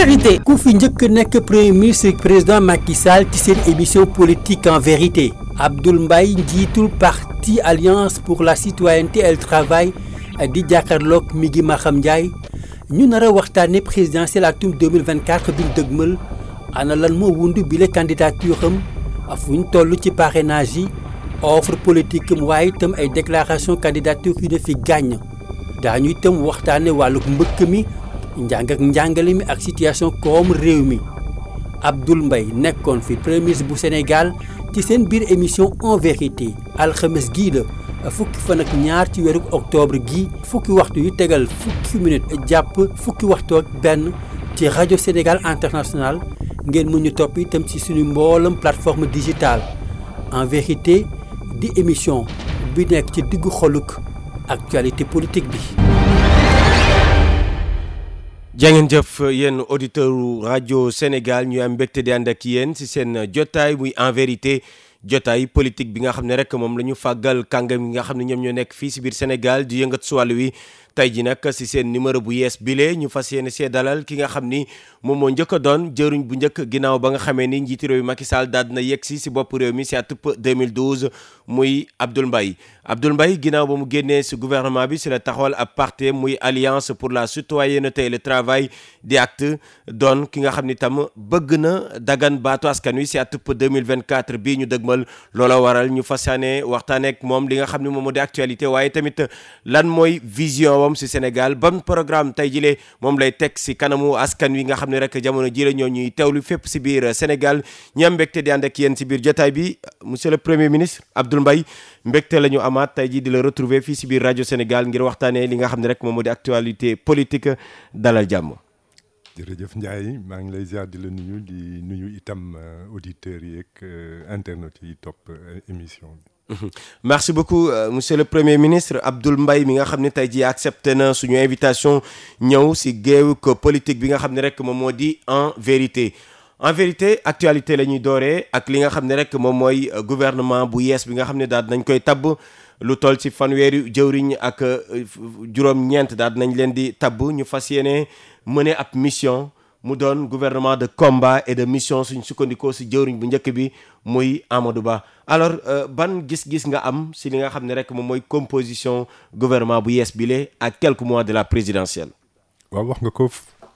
vérité. ku fi njëkk nekk premier ministre président Macky Sall ci seen émission politique en vérité. Abdoul Mbaye njiitul parti alliance pour la citoyenneté et le travail di jàkkaarloog mi ngi Maxam Ndiaye. Ñu nar a waxtaanee présidentielle atum 2024 bi ñu dëgmal. Ana lan moo wundu bile candidature am? Fu ñu toll parrainage offre politique am waaye itam ay déclaration candidature yu ne fi gàññ daañu itam waxtaane njàng ak njàngale mi ak situation koom réew mi. Premier ministre bu Sénégal ci seen émission en vérité alxames gii la fukki fan ak octobre gi fukki waxtu yu tegal fukki minute jàpp fukki waxtu ak Sénégal international. Ngeen mën ñu topp itam ci plateforme digitale. En vérité di émission bi nekk ci actualité politique jangeen jëf yéen auditeur rajo Sénégal ñu am mbégte di ànd ak yéen ci seen jotaay muy en vérité jotaay politique bi nga xam ne rek moom la ñu fàggal kàngam yi nga xam ne ñoom ñoo nekk fii ci biir Sénégal di yëngat su wàll wi tey ji nag ci seen numéro bu yees bile ñu fas yéene see dalal ki nga xam ni moom moo njëkk a doon jëruñ bu njëkk ginnaaw ba nga xamee ni njiiti réew mi Macky Sall daal dina yegg si bopp réew mi ci atub 2012 muy Abdoul Mbaye. Abdoul Mbaye ginnaaw ba mu génnee ci gouvernement bi ci la taxawal ab parti muy alliance pour la citoyenneté et le travail di acte doon ki nga xam ni tam bëgg na dagan baatu askan wi ci atub 2024 bii ñu dëgmal. Loola waral ñu fas yéene waxtaanee ak moom li nga xam ni moom moo di actualité waaye tamit lan mooy vision wam ci Sénégal ban programme tey jile moom lay teg ci kanamu askan wi nga xam ne rek jamono jile ñoo ñuy teewlu fépp ci biir Sénégal ñi am mbégte di ànd ak yéen ci biir jotaay bi monsieur le premier ministre Abdoul Mbaye mbégte la ñu amaat tey jii di la retrouver fii ci biir rajo Sénégal ngir waxtaanee li nga xam rek moom moo actualité politique dalal jàmm. jërëjëf Ndiaye maa ngi lay ziar di la nuyu di nuyu itam auditeurs yi ak internautes yi topp émission bi. merci beaucoup euh, monsieur le premier ministre Abdoul Mbaye mi nga accepté invitation ko politique bi en vérité. En vérité actualité la ñuy dooree ak li mooy gouvernement bu bi nga daal nañ koy lu toll ci ak juróom-ñeent daal nañ leen mu doon gouvernement de combat et de mission suñ sukkandikoo ci jëwriñ bu njëkk bi muy Amadou Ba. Alors ban gis-gis nga am ci li nga xam ne rek moom mooy composition gouvernement bu yees bile à quelques mois de la présidentielle? waaw wax nga ko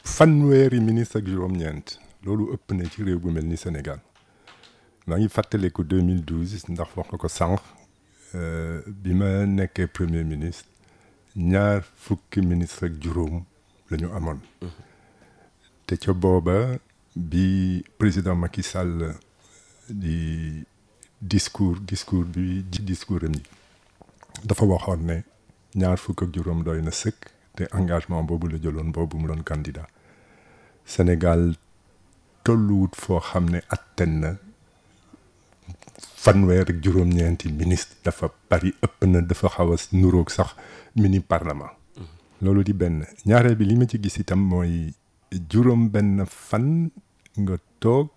fanweeri ministre ak juróom-ñeent. Loolu ëpp na ci réew bu mel ni Sénégal. Maa ngi fàttaliku 2012 ndax wax nga ko sànq. Bi ma nekkee premier ministre ñaar fukki ministre ak juróom la ñu amoon. Te ca booba bi président Macky Sall di discours discours bi ci discours am yi dafa waxoon ne ñaar fukk ak juróom doy na sëkk te engagement boobu la jëloon boobu mu doon candidat. Sénégal tolluwut foo xam ne atten na fanweer ak juróom-ñeenti ministre dafa bari ëpp na dafa xaw a nuroog sax mini parlement loolu di benn. Ñaareel bi li ma ci gis itam mooy juróom benn fan nga toog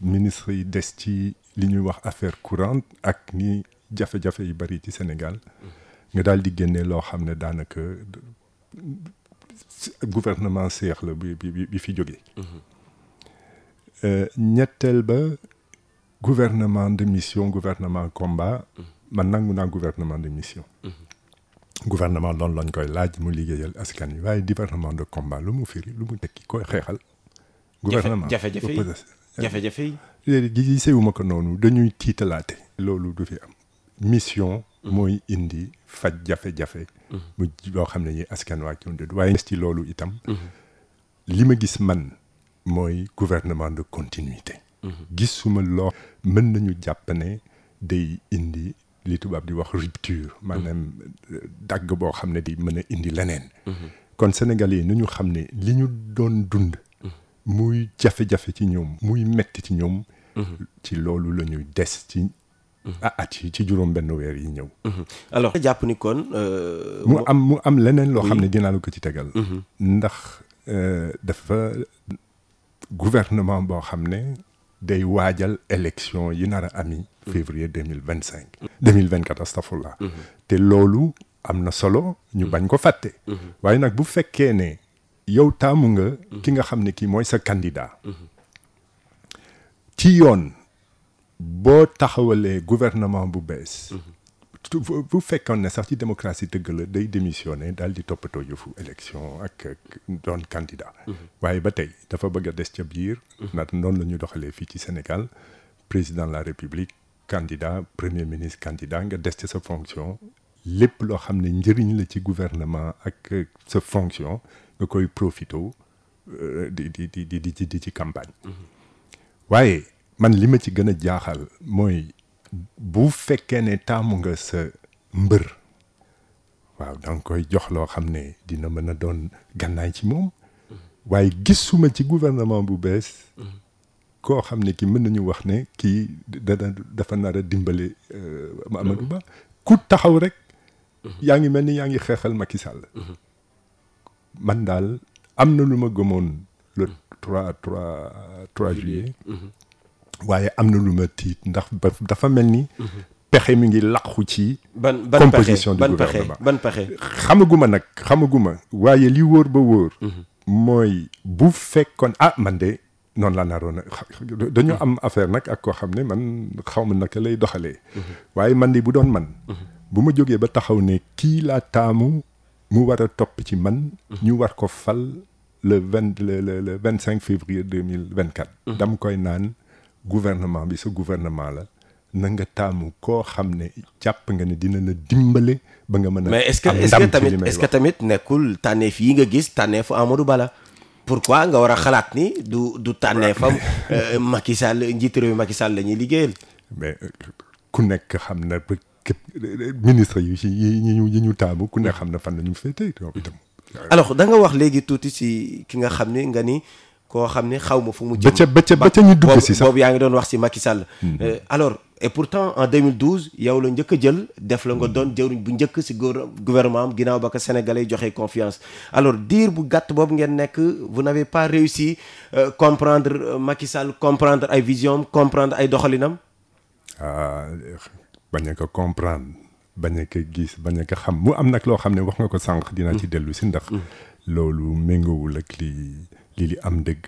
ministre yi des ci li ñuy wax affaire courante ak ni jafe-jafe yi bari ci Sénégal nga daal di génne loo xam ne daanaka gouvernement seex la bi bi bi fi jógee. Ñetteel ba gouvernement de mission gouvernement combat. Man nangu naa gouvernement de mission gouvernement loolu lañ koy laaj mu liggéeyal askan wi waaye gouvernement de combat lu mu firi lu mu tekki koy xeexal. gouvernement jafe-jafe yi jafe-jafe yi. léegi gisewuma ko noonu dañuy tiitalaate. loolu du fi am mission. mooy indi faj jafe-jafe. mu loo xam ne ñi askan waa ci waaye ci loolu itam. li ma gis man mooy gouvernement de continuité. gisuma loo mën nañu jàpp ne day indi. Li tubaab di wax rupture maanaam dagg boo xam ne di mën a indi leneen. Kon Sénégalais yi nañu xam ne li ñu doon dund muy jafe-jafe ci ñoom muy metti ci ñoom ci loolu la ñuy des ci at yi ci juróom benn weer yi ñëw. Alors jàpp ni kon mu am mu am leneen loo xam ne dinaa la ko ci tegal. Ndax dafa gouvernement boo xam ne day waajal élection yi nar a ami février deux mille vingt cinq deux mille vingt quatre astafurlah te loolu am na solo ñu bañ ko fàtte. Waaye nag bu fekkee ne yow taamu nga ki nga xam ne kii mooy sa candidat. Ci yoon boo taxawalee gouvernement bu bees bu fekkoon ne sax ci démocratie dëgg la day démissionné daal di toppatoo yëfu élection ak ak doon candidat. Waaye ba tey dafa bëgg a des ca biir. Ndax noonu la ñu doxalee fii ci Sénégal président de la République candidat premier ministre candidat nga des sa fonction. Lépp loo xam ne njëriñ la ci gouvernement ak sa fonction nga koy profito euh, di di di di di di ci campagne. Waaye man li ma ci gën a jaaxal mooy bu fekkee ne taamu nga sa mbër waaw da nga koy jox loo xam ne dina mën a doon gànnaay ci moom. Waaye gisuma ci gouvernement bu bees koo xam ne ki mën nañu wax ne kii dana dafa nar a dimbale euh, Amadou Ba. Ku taxaw rek yaa ngi mel ni yaa ngi xeexal Macky Sall. Man daal am na lu ma gëmoon le 3 3 3 juillet. waaye am na lu ma tiit ndax dafa mel ni pexe mi ngi laqu ci ban ban composition du gouvernement. ban pexe? Xamaguma nag xamaguma. Waaye li wóor ba wóor mooy bu fekkoon ah man de noonu la naroon a dañoo am affaire nag ak koo xam ne man xaw ma naka lay doxalee. Waaye man de bu doon man. Bu ma jógee ba taxaw ne kii laa taamu mu war a topp ci man ñu war ko fal le vingt le le le vingt cinq février deux mille vingt quatre dam koy naan gouvernement bi sa gouvernement la na nga taamu koo xam ne jàpp nga ne dina la dimbale ba nga mën a mais est-ce que est-ce que tamit est-ce que tamit nekkul tànneef yi nga gis tànneefu Amadou Ba la pourquoi nga war a xalaat ni du du tànneefam euh, Macky Sall njiitu réew mi Macky Sall la ñuy liggéeyal mais ku nekk xam na ba képp ministre ci yi ñu yi ñu taamu ku nekk xam na fan la ñu féetee ñoom itam. alors da nga wax léegi tuuti si ki nga xam ni nga ni koo xam ni xaw ma fu mu ba jëm ca ba ca ba ca ñu dugg si sax boobu yaa ngi doon wax si Macky Sall Euh, alors et pourtant en 2012 yow la njëkk a jël def la nga doon jëwriñ bu njëkk si gouver- gouvernement am ginnaaw ba ko sénégalais joxe confiance. Alors diir bu gàtt boobu ngeen nekk vous n'avez pas réussi euh, comprendre euh, Macky Sall comprendre ay vision comprendre ay doxalinam? Ah bañ a ko comprendre bañ a ko gis bañ a ko xam. Mu am nag loo xam ne wax nga ko sànq dinaa ci dellu si ndax loolu méngoowul ak li li li am dëgg.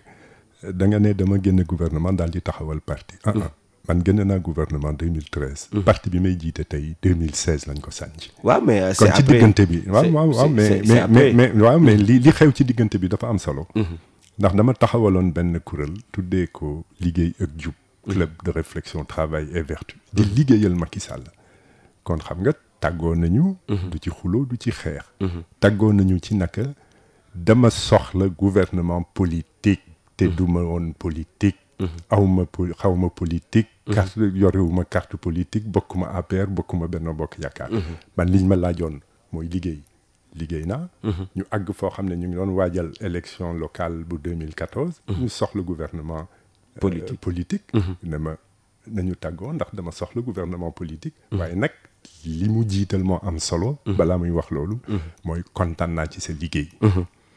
Da nga ne dama génn gouvernement daal di taxawal parti. Ah ah man génn naa gouvernement 2013 parti bi may jiite tey 2016 lañ ko sànci waaw mais euh, kon c'est ci après. diggante bi waaw c'est- waaw c'est- mais c'est- c'est mais après. mais mais waaw mais li li xew ci diggante bi dafa am solo. Ndax dama taxawaloon benn kuréel tuddee ko liggéey ak jub club de réflexion travail et vertu. Di liggéeyal Macky Sall. Kon xam nga tàggoo nañu. Du ci xuloo du ci xeex. Tàggoo nañu ci naka dama soxla gouvernement politique. Te duma woon politique awma po xawma politique. Carte yorewuma carte politique bokkuma APR bokkuma Benno Bokk Yaakaar. Man liñ ma laajoon mooy liggéey. Liggéey naa. Ñu àgg foo xam ne ñu ngi doon waajal élection locale bu 2014 ñu soxla gouvernement euh, Politique. politique. Ne ma nañu tàggoo ndax dama soxla gouvernement politique. Waaye nag li mu jiital moo am solo. Balaa muy wax loolu. Mooy kontaan naa ci sa liggéey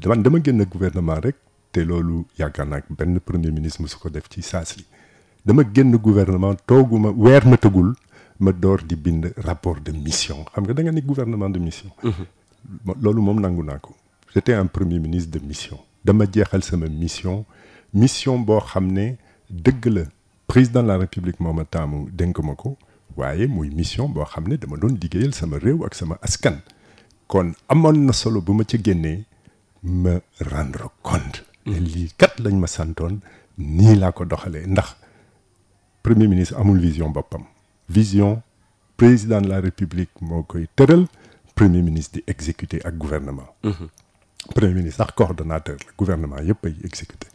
dama dama génn gouvernement rek te loolu yaakaar naa benn premier ministre mosu ko def ci saas li dama génn gouvernement tooguma weer ma tëgul ma door di bind rapport de mission. Xam nga da nga ni gouvernement de mission. Mo- loolu moom nangu naa ko. J'étais un premier ministre de mission. Dama jeexal sama mission. Mission boo xam ne dëgg la. Président de la république moo ma taamu dénk ma ko. Waaye muy mission boo xam ne dama doon liggéeyal sama réew ak sama askan kon amoon na solo bu ma ca génnee ma rendre compte ne lii kat lañ ma santoon nii laa ko doxalee. Ndax premier ministre amul vision boppam. Vision président de la république moo koy tëral premier ministre di exécuter ak gouvernement. Premier ministre sax coordonnateur la gouvernement yëpp ay exécuter.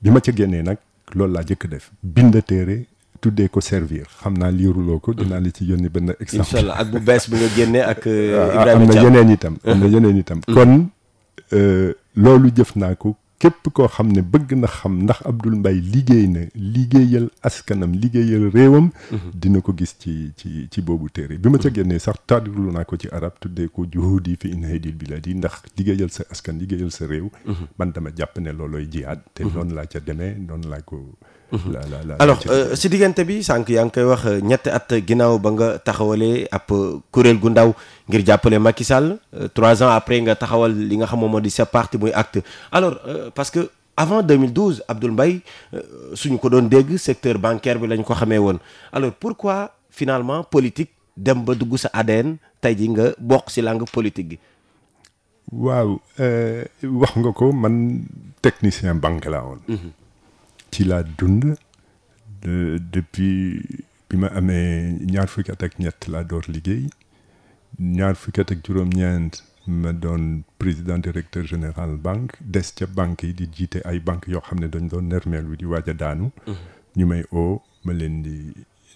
Bi ma ca génnee nag loolu laa jëkk def. Bind téere tuddee ko servir xam naa liiruloo ko dinaa la ci yónni benn exemple incha allah ak bu bees bi nga génnee ak euh, ah, am Ibrahima na yeneen itam am na yeneen itam kon euh, loolu jëf naa ko képp koo xam ne bëgg na xam ndax Abdoul Mbaye liggéey na liggéeyal askanam liggéeyal réewam dina ko gis ci ci ci boobu téere bi ma ca génnee sax tardilu naa ko ci arab tuddee ko juhudi fi inhaydil biladi ndax liggéeyal sa askan liggéeyal sa réew man dama jàpp ne loolooy jihaad te noonu laa ca demee noonu laa ko la la la alors euh, si diggante bi sànq yaa ngi koy wax euh, ñetti at ginnaaw ba nga taxawalee ab euh, kuréel gu ndaw ngir jàppale Macky Sall trois ans après nga taxawal li nga xam moom moo di sa parti muy acte alors parce que avant 2012 Abdoul Mbaye suñu ko doon dégg secteur bancaire bi lañ ko xamee woon. Alors pourquoi finalement politique dem ba dugg sa ADN tey ji nga bokk si langue politique gi? Waaw wax nga ko man technicien banque laa woon ci laa dund de- depuis bi ma amee ñaar fukki at ak ñett laa door liggéey. Ñaar fukki at ak juróom-ñeent ma doon président directeur général banque des ca banque yi di jiite ay banque yoo xam ne dañ doon nermeelu di waaj a daanu. Ñu may oo ma leen di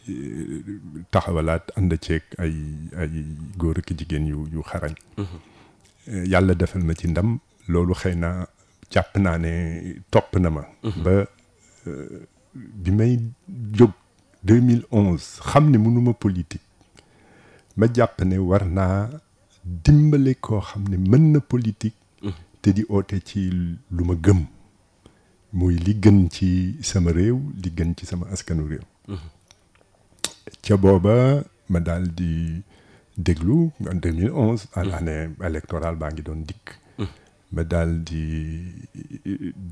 eh, taxawalaat ànd ceeg ay ay góor ak jigéen yu yu xarañ. Eh, yàlla defal ma ci ndam. Loolu xëy na jàpp naa ne topp na ma. Ba bi may jóg 2011 xam ne mënuma politique. Ma jàpp ne war naa dimbale koo xam ne mën na politique te di oote ci lu ma gëm. Muy li gën ci sama réew li gën ci sama askanu réew. Ca booba ma daal di déglu en 2011 à l'année électorale baa ngi doon dikk ma daal di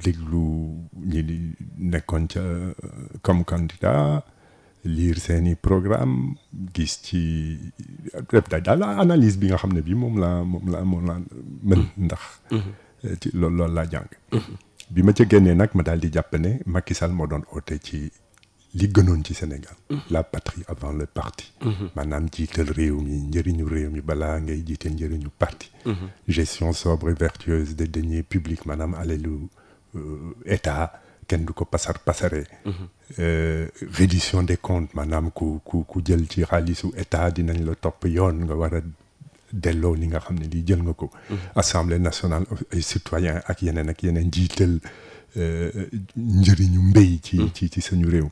déglu ñi di nekkoon ca comme candidat lire seeni programme gis ci def daal analyse bi nga xam ne bi moom laa moom laa moom laa mën ndax ci loolu loolu laa jàng. Bi ma ca génnee nag ma daal di jàpp ne Macky Sall moo doon oote ci li gënoon ci Sénégal. La patrie avant le parti. Maanaam jiital réew mi njëriñu réew mi balaa ngay jiital njëriñu parti. Gestion sobre et vertueuse des deniers publics maanaam alelu état kenn du ko pasar pasare. Reddition des comptes maanaam ku ku ku jël ci xaalisu état dinañ la topp yoon nga war a delloo li nga xam ne lii jël nga ko. Assemblée nationale ay citoyen ak yeneen ak yeneen jiital njëriñu mbéy ci ci ci suñu réew.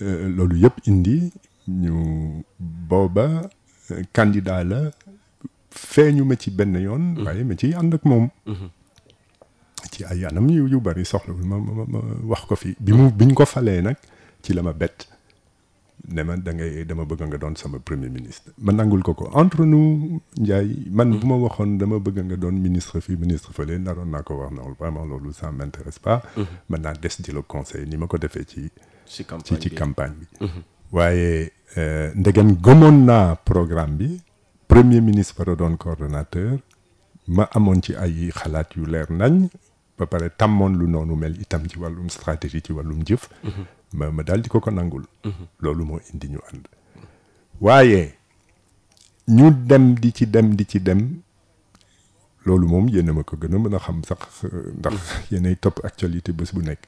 Loolu yëpp indi ñu booba candidat la feeñu ma ci benn yoon waaye ma ci ànd ak moom. Ci ay anam yu yu bari soxlawul ma ma ma wax ko fi. Bi mu biñ ko falee nag ci la ma bett. Ne ma da ngay dama bëgg nga doon sama premier ministre. Ma nangul ko ko. Entre nous Ndiaye man bu ma waxoon dama bëgg nga doon ministre fii ministre fële naroon naa ko wax vraiment loolu ça m'intéresse pas. Mën naa des di le conseil ni ma ko defee ci ci ci ci campagne bi. Waaye ndegem gëmoon naa programme bi. Premier ministre war a doon coordonnateur. Ma amoon ci ay xalaat yu leer nañ. Ba pare tàmmoon lu noonu mel itam ci wàllum stratégie ci wàllum jëf ma ma daal di ko ko nangul. Loolu moo indi ñu ànd. Waaye ñu dem di ci dem di ci dem loolu moom yéen ma ko gën a mën a xam sax ndax yéenay topp actualité bés bu nekk.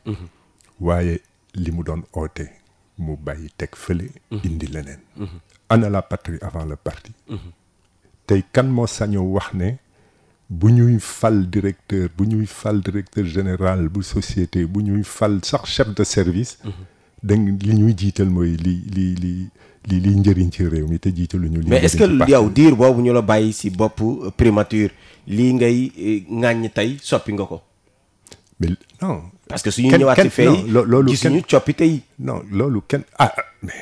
Waaye li mu doon oote mu indi leneen. Ana la patrie avant le parti. Tey kan moo sañoo wax ne bu ñuy fal directeur bu ñuy fal directeur général bu société bu fal sax chef de service da li ñuy jiital mooy li li li li liy njëriñ ci réew mi te jiitaluñu li mais est-ce que yow diir boobu ñu la bàyyi si bopp primature lii ngay ŋàññ tey soppi nga ko? Mais non. Parce que suñu ñëwaat si fay loolu gisuñu coppite yi. non loolu kenn ah mais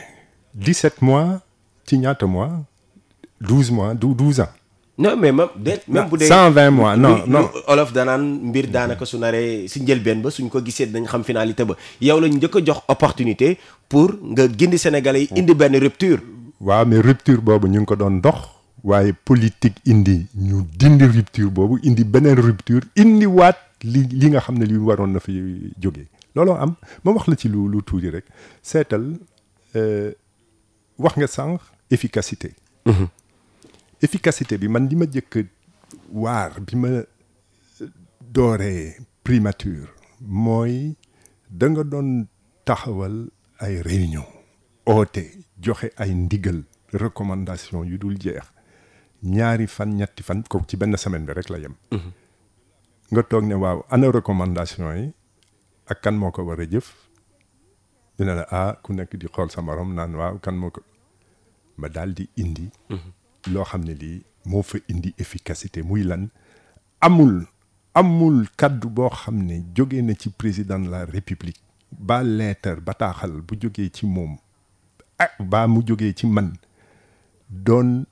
17 mois ci ñaata mois? 12 mois du 12 ans non mais même de même bu dee 120 mois non non. Olof danaan mbir daanaka su naree si njëlbeen ba suñ ko gisee dañ xam finalité ba. Yow lañ njëkk a jox opportunité pour nga gindi Sénégalais yi indi benn rupture. Waaw mais rupture boobu ñu ngi ko doon dox waaye politique indi ñu dindi rupture boobu indi beneen rupture indi waat li li nga xam ne li waroon na fi jógee. Looloo am. Ma wax la ci lu lu tuuti rek. Seetal wax nga sànq efficacité efficacité bi man li ma jëkk waar bi ma dooree primature mooy da nga doon taxawal ay réunion oote joxe ay ndigal recommandation yu dul jeex. Ñaari fan ñetti fan ko ci benn semaine bi rek la yem. Nga toog ne waaw ana recommandation yi ak kan moo ko war a jëf? Dina la ah ku nekk di xool sa morom naan waaw kan moo ko ma daal di indi loo xam ne lii moo fa indi efficacité muy lan? Amul amul kaddu boo xam ne jóge na ci président de la république ba lettre bataaxal bu jógee ci moom ah baa mu jógee ci man doon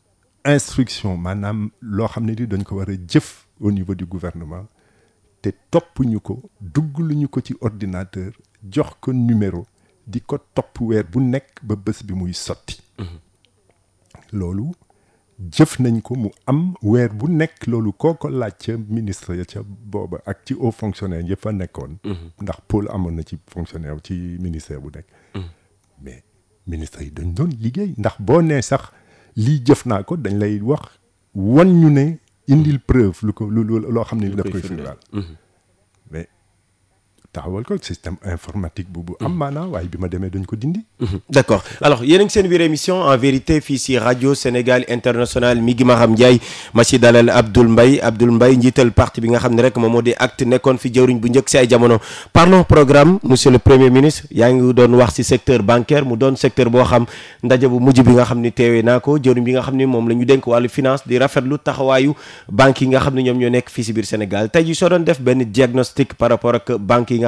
instruction maanaam loo xam ne di dañ ko war a jëf au niveau du gouvernement te topp ñu ko dugg lu ñu ko ci ordinateur jox ko numéro di ko topp weer bu nekk ba bés bi muy sotti. Loolu jëf nañ ko mu am weer bu nekk loolu koo ko laaj ca ministre ya ca booba ak ci haut fonctionnaire yëpp a nekkoon. Ndax pôle amoon na ci fonctionnaire ci ministère bu nekk. Mais ministre yi dañ doon liggéey ndax boo nee sax lii jëf naa ko dañ lay wax wan ñu ne indil preuve lu ko lu loo xam ne daf koy firndaal. Mais taxawal ko système informatique bu bu am maanaa waaye bi ma demee dañ ko dindi. D'accord. Alors yéen a ngi seen biir émission en vérité fii si rajo Sénégal international mi ngi Maham Ndiaye ma si dalal Abdoul Mbaye. Abdoul Mbaye njiital parti bi nga xam ne rek moom moo di acte nekkoon fi jëwriñ bu njëkk si ay jamono. Parlons programme monsieur le premier ministre. Yaa ngi doon wax si secteur bancaire mu doon secteur boo xam ndaje bu mujj bi nga xam ne teewee naa ko. Jëwriñ bi nga xam moom la ñu dénk wàllu finance di rafetlu taxawaayu banques yi nga xam ne ñoom ñoo nekk fii si biir Sénégal. Tey ji soo doon def benn diagnostic par rapport ak banques yi nga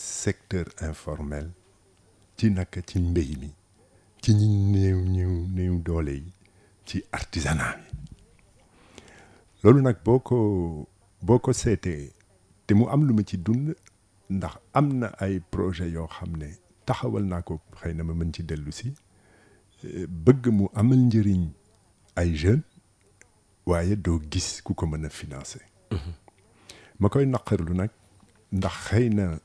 secteur informel ci naka ci mbéy mi ci ñi néew néew néew doole yi ci artisanat bi. Loolu nag boo ko boo ko seetee te mu am lu ma ci dund ndax am na ay projet yoo xam ne taxawal naa ko xëy na ma mën ci dellu si bëgg mu amal njëriñ ay jeunes waaye doo gis ku ko mën a financer. Ma koy naqarlu nag ndax xëy na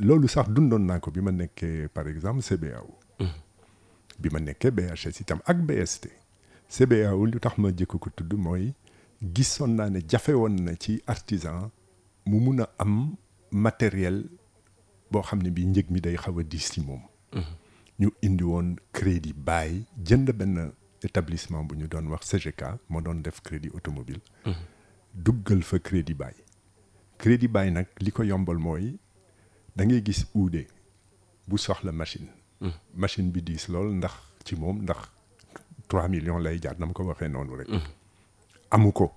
loolu sax dundoon naa ko bi ma nekkee par exemple CBAO bi ma nekkee BHS itam ak BST CBAO lu tax ma jëkk ko tudd mooy gisoon naa ne jafe woon na ci artisan mu mun a am matériel boo xam ne bi njëg mi day xaw a diis ci moom. Ñu indi woon crédit bail jënd benn établissement bu ñu doon wax CGK moo doon def crédit automobile. Duggal fa crédit bail. Crédit bail nag li ko yombal mooy da ngay gis uude bu soxla machine. Machine bi diis lool ndax ci moom ndax trois millions lay jaar na ko waxee noonu rek. Amu ko.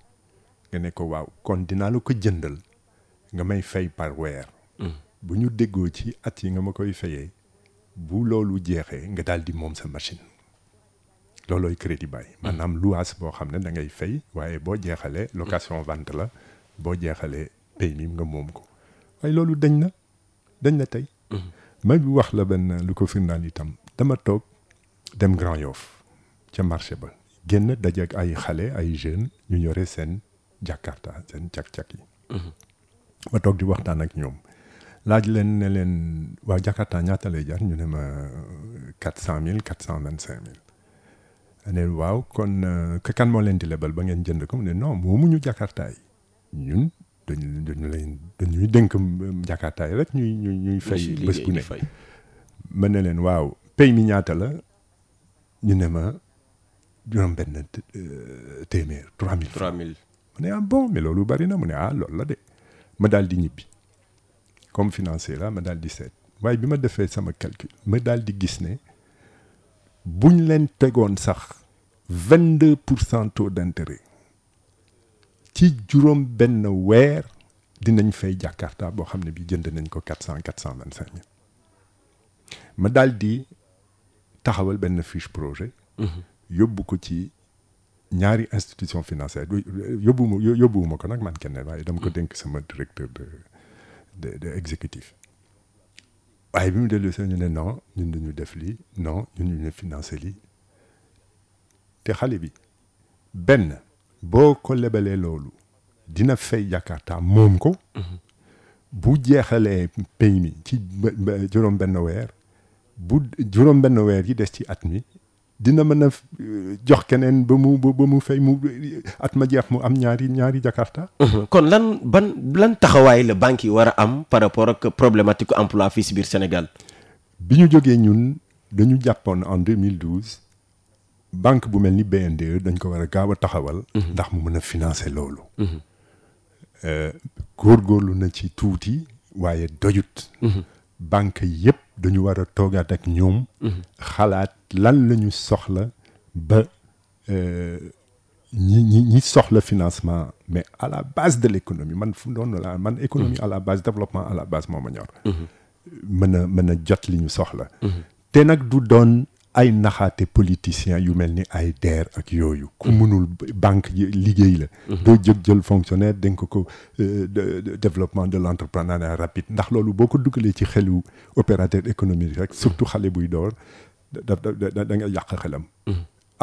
Nga ne ko waaw kon dinaa la ko jëndal. Nga may fay par weer. Bu ñu déggoo ci at yi nga ma koy fayee bu loolu jeexee nga daal di moom sa machine. Loolooy crédit bail. Maanaam luwaas boo xam ne da ngay fay waaye boo jeexalee location vente la. Boo jeexalee pay mi nga moom ko. Waaye loolu dañ na dañ na tey. Ma bi wax la benn lu ko itam. Dama toog dem Grand Yoff ca marché ba. Génn dajeek ay xale ay jeunes ñu yore seen jakarta seen cak-cak yi. Ma toog di waxtaan ak ñoom. Laaj leen ne leen waa jakarta ñaata lay jar? Ñu ne ma quatre cent mille quatre cent vingt cinq mille ne waaw kon ka kan moo leen di lebal ba ngeen jënd ko? Mu ne non moomuñu jakarta yi. Ñun dañu dañu leen dañuy dénk jakarta yi rek ñuy ñuy ñuy fay bés bu ne ma ne leen waaw pay mi ñaata la? Ñu ne ma juróom benn téeméer trois mille trois mille. Ma ne ah bon mais loolu bari na mu ne ah loolu la de. Ma daal di ñibbi. Comme financier la ma daal di seet. Waaye bi ma defee sama calcul ma daal di gis ne buñ leen tegoon sax vingt deux pour cent taux d'intérêt ci juróom benn weer dinañ fay Jakarta boo xam ne bi jënd nañ ko quatre cent quatre cent vingt cinq mille. Ma daal di taxawal benn fiche projet. Yóbbu ko ci ñaari institution financière yóbbu ma yóbbuwuma ko nag man kenn waaye dama ko dénk sama directeur de de de exécutif. Waaye bi mu dellu see ñu ne non ñun dañu def lii non ñun ñu ne financé lii. Te xale bi benn boo ko lebalee loolu dina fay Jakarta moom ko. Bu jeexalee pay mi ci juróom benn weer bu juróom benn weer yi des ci at mi dina mën a jox keneen ba mu ba mu fay mu at ma jeex mu am ñaari ñaari Jakarta. Kon lan ban lan taxawaay la banque yi war a am par rapport ak problématique emploi fii si biir Sénégal? Bi ñu jógee ñun dañu jàppoon en 2012 banque bu mel ni BNDE dañ ko war a gaaw a taxawal. Ndax mu mën a financer loolu. Góorgóorlu na ci tuuti waaye doyut. Banque yëpp dañu war a toogaat ak ñoom. Xalaat lan la ñu soxla ba ñi ñi ñi soxla financement mais à la base de l'économie. Man fu doon la man économie à la base développement à la base moo ma ñor. Mën a mën a jot li ñu soxla. Te nag du doon ay naxaate politiciens yu mel ni ay DER ak yooyu. ku mënul banque liggéey la. Doo jëg jël fonctionnaire dénk ko développement de l'entrepreneuriat rapide. ndax loolu boo ko dugalee ci xelu opérateur économique rek surtout xale buy door da da da nga yàq xelam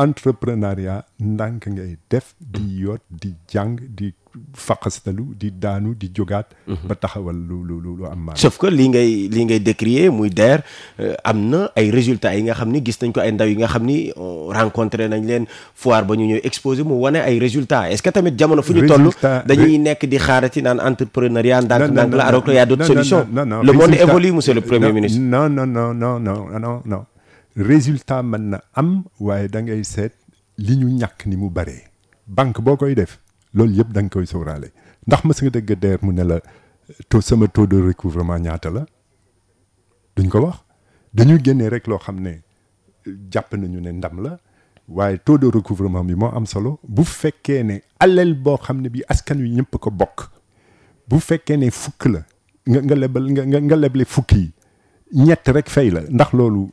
entrepreneuriat ndànk ngay def di yoot di jàng di faqastalu di daanu di jógaat ba taxawal lu lu lu am maanaam sauf que lii ngay lii ngay décrier muy DER am na ay résultats yi nga xam ni gis nañ ko ay ndaw yi nga xam ni rencontré nañ leen foire ba ñu ñëw exposé mu wane ay résultats. Est-ce que tamit jamono fu ñu toll dañuy nekk di xaarati naan entrepreneuriat ndànk ndànk la alors que y a d'autres solutions? le monde évolue monsieur le premier ministre. non non non non non non non résultat mën na am waaye da ngay seet li ñu ñàkk ni mu baree banque boo koy def loolu yëpp koy sóoraale. Ndax mës nga mu ne taux de recouvrement ñaata la? Duñ ko wax. Dañuy rek loo xam ne jàpp nañu ne ndam la taux de recouvrement am solo. Bu fekkee ne boo bi askan wi ñëpp ko bokk bu fekkee ne fukk la nga nga nga ñett rek fay la ndax loolu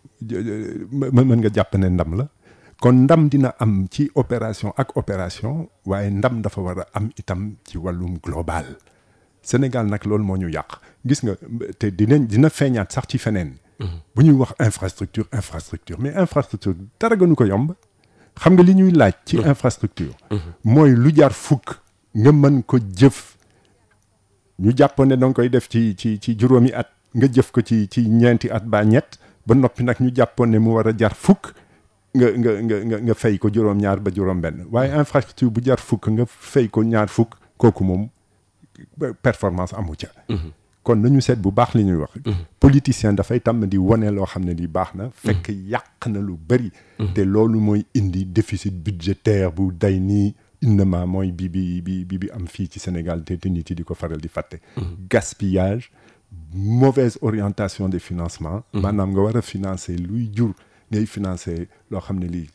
mën nga jàpp ne ndam la. Kon ndam dina am ci opération ak opération waaye ndam dafa war a am itam ci wàllum global. Sénégal nag loolu moo ñu yàq. Gis nga te dinañ dina feeñaat sax ci feneen. Bu ñuy wax infrastructure infrastructure. Mais infrastructure dara gënu ko yomb. Xam nga li ñuy laaj ci infrastructure. Mooy lu jar fukk nga mën ko jëf. Ñu jàppoon ne danga koy def ci ci ci juróomi at nga jëf ko ci ci ñeenti at ba ñett ba noppi nag ñu jàppoon ne mu war a jar fukk nga nga nga nga fay ko juróom-ñaar ba juróom-benn waaye infrastructure bu jar fukk nga fay ko ñaar fukk kooku moom performance amu ca. kon nañu seet bu baax li ñuy wax. politicien dafay tàmm di wane loo xam ne di baax na. fekk yàq na lu bëri. te loolu mooy indi déficit budgétaire bu day nii. innama mooy bi bi bi bi bi am fii ci Sénégal te te nit yi di ko faral di fàtte. gaspillage mauvaise orientation des financements. maanaam nga war a financer luy jur ngay financer loo xam ne lii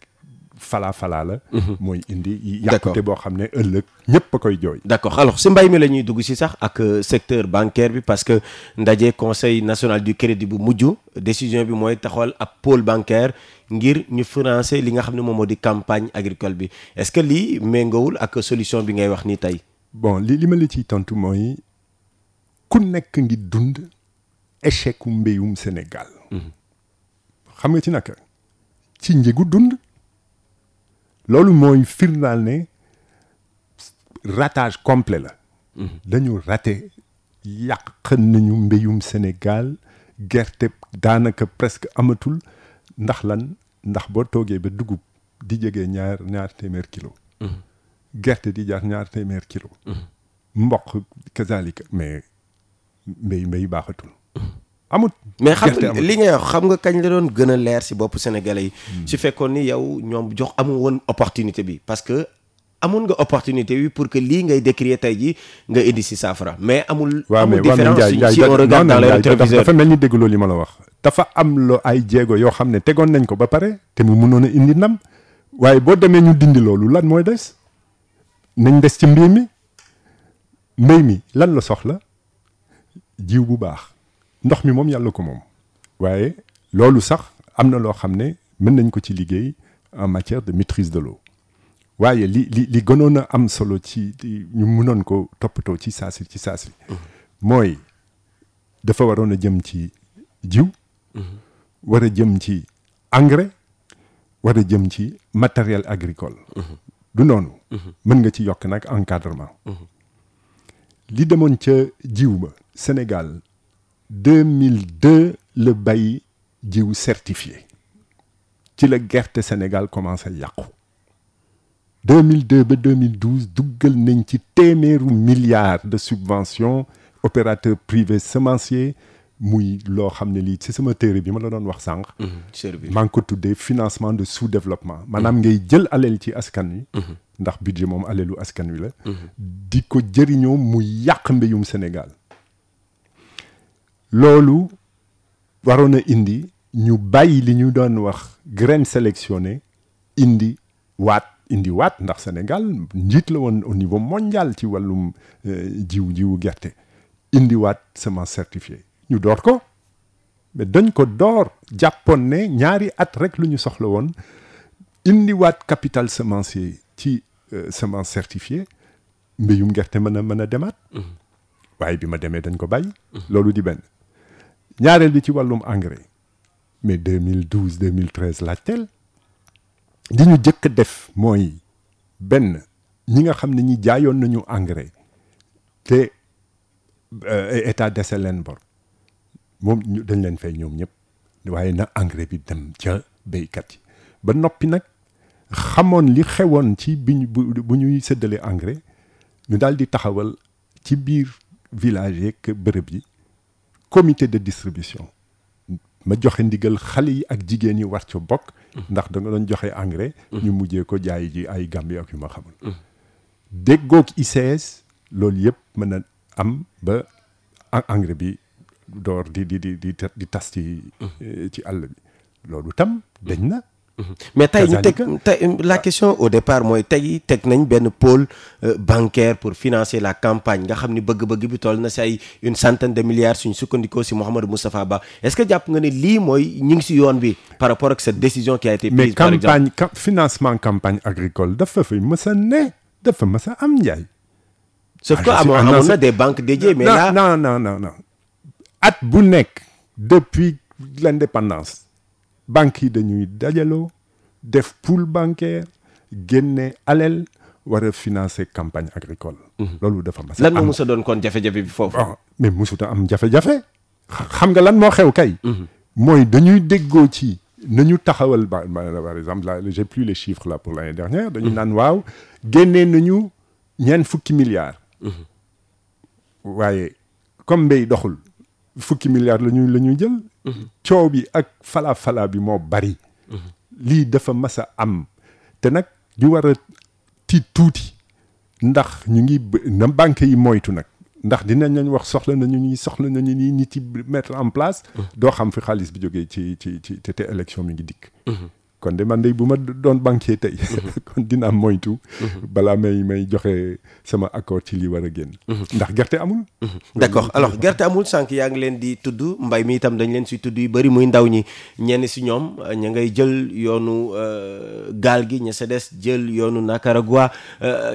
falaa falaa la. mooy indi. yàqute boo xam ne ëllëg ñëpp a koy jooy. d'accord alors si mbay mi la ñuy dugg si sax ak secteur bancaire bi parce que ndaje conseil national du crédit bu mujj décision bi mooy taxawal ab pôle bancaire. ngir ñu financer li nga xam ne moom moo di campagne agricole bi est-ce que lii méngoowul ak solution bi ngay wax nii tey? bon li li ma la ciy tontu mooy ku nekk ngi dund échec mbéyum Sénégal. xam nga ci naka? Ci njëgu dund. loolu mooy firnaal ne ratage complet la. dañu raté yàq nañu mbéyum Sénégal. Gerte daanaka presque amatul. ndax lan? Ndax boo toogee ba dugub di jege ñaar ñaar téeméer kilo. Gerte di jar ñaar téeméer kilo. Mboq kazalika mais mbéy mbéy baaxatul amut mais xam nga li ngay wax xam nga kañ la doon gën a leer si bopp sénégalais yi su fekkoon ni yow ñoom jox amul woon opportunité bi parce que amoon nga opportunité bi pour que lii ngay décrier tey ji nga indi si saafara mais amul amul différence si on regarde dans les rétroviseurs dafa mel ni dégguloo li ma la wax dafa am lo ay jéego yoo xam ne tegoon nañ ko ba pare te mu mënoon a indi ndam waaye boo demee ñu dindi loolu lan mooy des nañ des ci mbir mi mbéy mi lan la soxla jiw bu baax. Ndox mi moom yàlla ko moom. Waaye loolu sax am na loo xam ne mën nañ ko ci liggéey en matière de maîtrise de l'eau. Waaye li li li gënoon a am solo ci ñu mënoon ko toppatoo ci saasi ci saasi mooy dafa waroon a jëm ci jiw. War a jëm ci engrais. War a jëm ci matériel agricole. Du noonu. Mën nga ci yokk nag encadrement. Li demoon ca jiw ba Sénégal 2002 la bay jiw certifié ci la gerte Sénégal commencé yàqu 2002 ba 2012 duggal nañ ci téeméeru milliards de subventions opérateur privé semencier muy loo xam ne lii ci sama téere bi ma la doon wax sànq. maa ngi ko tuddee financement de sous-développement. maanaam ngay jël alal ci askan wi. ndax budget moom alelu askan wi la. di ko jëriñoo mu yàq mbéyum Sénégal. Loolu waroon a indi ñu bàyyi li ñu doon wax graine sélectionnée indi waat indi waat ndax Sénégal njiit la woon au niveau mondial ci wàllum jiw jiwu gerte. Indi waat semence certifiée. Ñu door ko. Mais dañ ko door. Jàppoon ne ñaari at rek lu ñu soxla woon. Indi waat capital semencier ci semence certifiée. Mbéyum gerte mën a mën a demaat. Waaye bi ma demee dañ ko bàyyi. Loolu di benn ñaareel bi ci wàllum engrais. Mais 2012 2013 laajteel li ñu jëkk def mooy benn ñi nga xam ne ñi jaayoon nañu engrais te état dese leen bor. Moom dañ leen fay ñoom ñëpp waaye na engrais bi dem ca béykat yi. Ba noppi nag xamoon li xewoon ci bi ñu bu ñuy séddale engrais ñu daal di taxawal ci biir village yeeg bërëb yi comité de distribution. Ma joxe ndigal xale yi ak jigéen yi war ca bokk. ndax da nga doon joxe engrais. ñu mujjee ko jaay ji ay Gambie ak yu ma xamul. déggoog ICS loolu yëpp mën a am ba engrais bi door di di di di tas ci ci àll bi. loolu tam dañ na. Mais tey ñu teg tey la question au départ mooy tey teg nañ benn pôle bancaire pour financer la campagne. Nga xam ni bëgg-bëgg bi toll na si ay une centaine de milliards suñ sukkandikoo si Mouhamadou Moustapha Ba. Est-ce que jàpp nga ne lii mooy ñu ngi si yoon bi par rapport ak cette décision qui a été prise mais campagne financement campagne agricole dafa fay mës a ne dafa mës a am njaay. Sauf que amoon amoon na des banques dédiées mais là non non non non. At bu nekk depuis l'indépendance banques yi dañuy dajaloo def pool bancaire génne alal war a financer campagne agricole. loolu dafa mas a lan moo mos a doon kon jafe-jafe bi foofu? mais mosut a am jafe-jafe. xam nga lan moo xew kay? mooy dañuy déggoo ci nañu taxawal ba par exemple là j'ai plus les chiffres là pour l'année dernière. dañu naan waaw génnee nañu ñeent fukki milliards. waaye comme mbéy doxul fukki milliards la ñuy la ñuy jël. Coow bi ak fala fala bi moo bari. lii dafa mas a am. Te nag ñu war a tiit tuuti. Ndax ñu ngi na banque yi moytu nag. Ndax dinañ lañ wax soxla nañu ñi soxla nañu ni nit yi mettre en place. doo xam fi xaalis bi jógee ci ci ci te te élection mi ngi dikk. Kon de man de bu ma doon banquier tey. kon dinaa moytu. balaa may may joxe sama accord ci li war a génn. ndax gerte amul. d'accord alors gerte amul sànq yaa ngi leen di tudd mbay mi itam dañ leen si tudd yu bëri muy ndaw ñi ñenn si ñoom ña ngay jël yoonu gaal gi ña sa des jël yoonu Nicaragua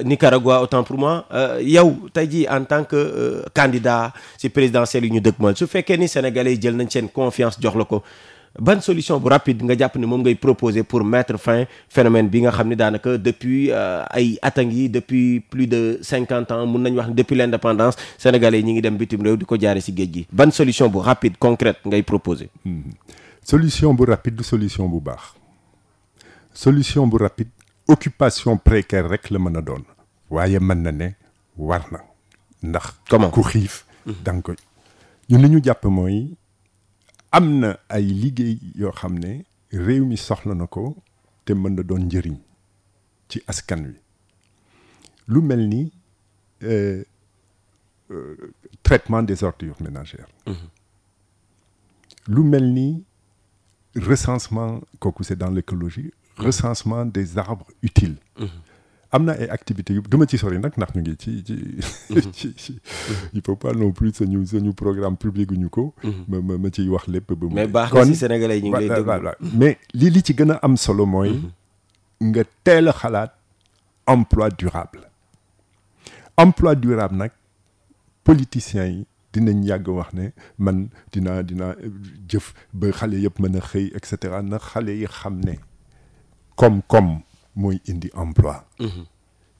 Nicaragua autant pour moi yow tey jii en tant que candidat si présidentielle yi ñu dëkkmal su fekkee ni sénégalais yi jël nañ seen confiance jox la ko. Ban solution bu rapide nga jàpp ne moom ngay proposer pour mettre fin phénomène bi nga xam ne daanaka depuis ay at a ngi depuis plus de cinquante ans mun nañu wax ne depuis l'indépendance sénégalais yi ñi ngi dem bitim réew di ko jaare ci géej gi. Ban solution bu rapide concrète ngay proposer? Solution bu rapide du solution bu baax. Solution bu rapide occupation précaire rek la mën a doon. Waaye mën na ne war na. Ndax comment? ku xiif danga ko ñun li ñu jàpp mooy am na ay liggéey yoo xam ne réew mi soxla na ko te mën na doon njëriñ ci askan wi. Lu mel ni traitement des ordures ménagères. Lu mel ni recensement kooku c'est dans l'écologie recensement des arbres utiles am na ay activités yu duma ci sori nag ndax ñu ngi ci ci ci il faut pas non plus sañu sañu programme public ñu ko. Ma ma ma ciy wax lépp ba mu mais baax na si sénégalais ñu ngi lay déglu. mais li li ci gën a am solo mooy nga teel a xalaat emploi durable. Emploi durable nag politiciens yi dinañ yàgg wax ne man dinaa dinaa jëf ba xale yëpp mën a xëy et cetera na xale yi xam ne koom-koom mooy indi emploi.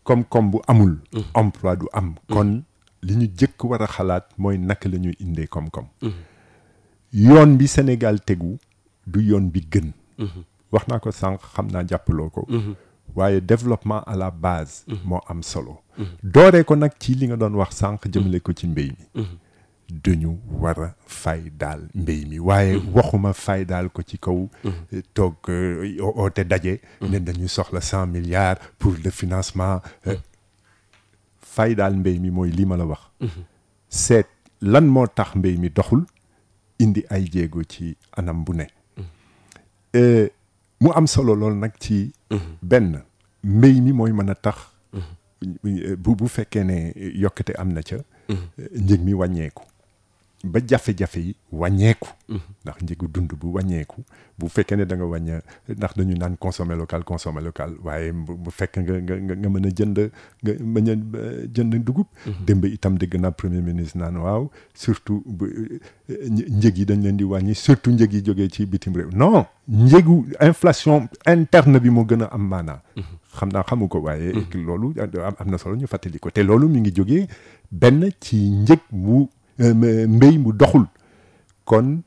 Koom-koom bu amul. Emploi du am. Kon li ñu jëkk war a xalaat mooy naka la ñuy indee koom-koom. Yoon bi Sénégal tegu du yoon bi gën. Wax naa ko sànq xam naa jàppaloo ko. Waaye développement à la base moo am solo. Dooree ko nag ci li nga doon wax sànq jëmale ko ci mbéy mi. Dañu war a fay daal mbéy mi. Waaye waxuma fay daal ko ci kaw toog oote daje. Ne dañu soxla cent milliards pour le financement fay daal mbéy mi mooy lii ma la wax. Seet lan moo tax mbéy mi doxul indi ay jéego ci anam bu ne. Mu am solo lool nag ci benn. Mbéy mi mooy mën a tax bu bu fekkee ne yokkute am na ca njëg mi wàññeeku ba jafe-jafe yi wàññeeku. Ndax njëgu dund bu wàññeeku bu fekkee ne da nga wàñña ndax dañu naan consommer local consommer local waaye bu fekk nga nga nga mën a jënd nga mën a jënd dugub. Démb itam dégg naa premier ministre naan waaw surtout bu njëg yi dañ leen di wàññi surtout njëg yi jógee ci bitim réew. non njëgu inflation interne bi moo gën a am maanaa. Xam naa xamu ko waaye loolu am na solo ñu fàttali ko. te loolu mi ngi jógee benn ci njëg mu mbéy mu doxul kon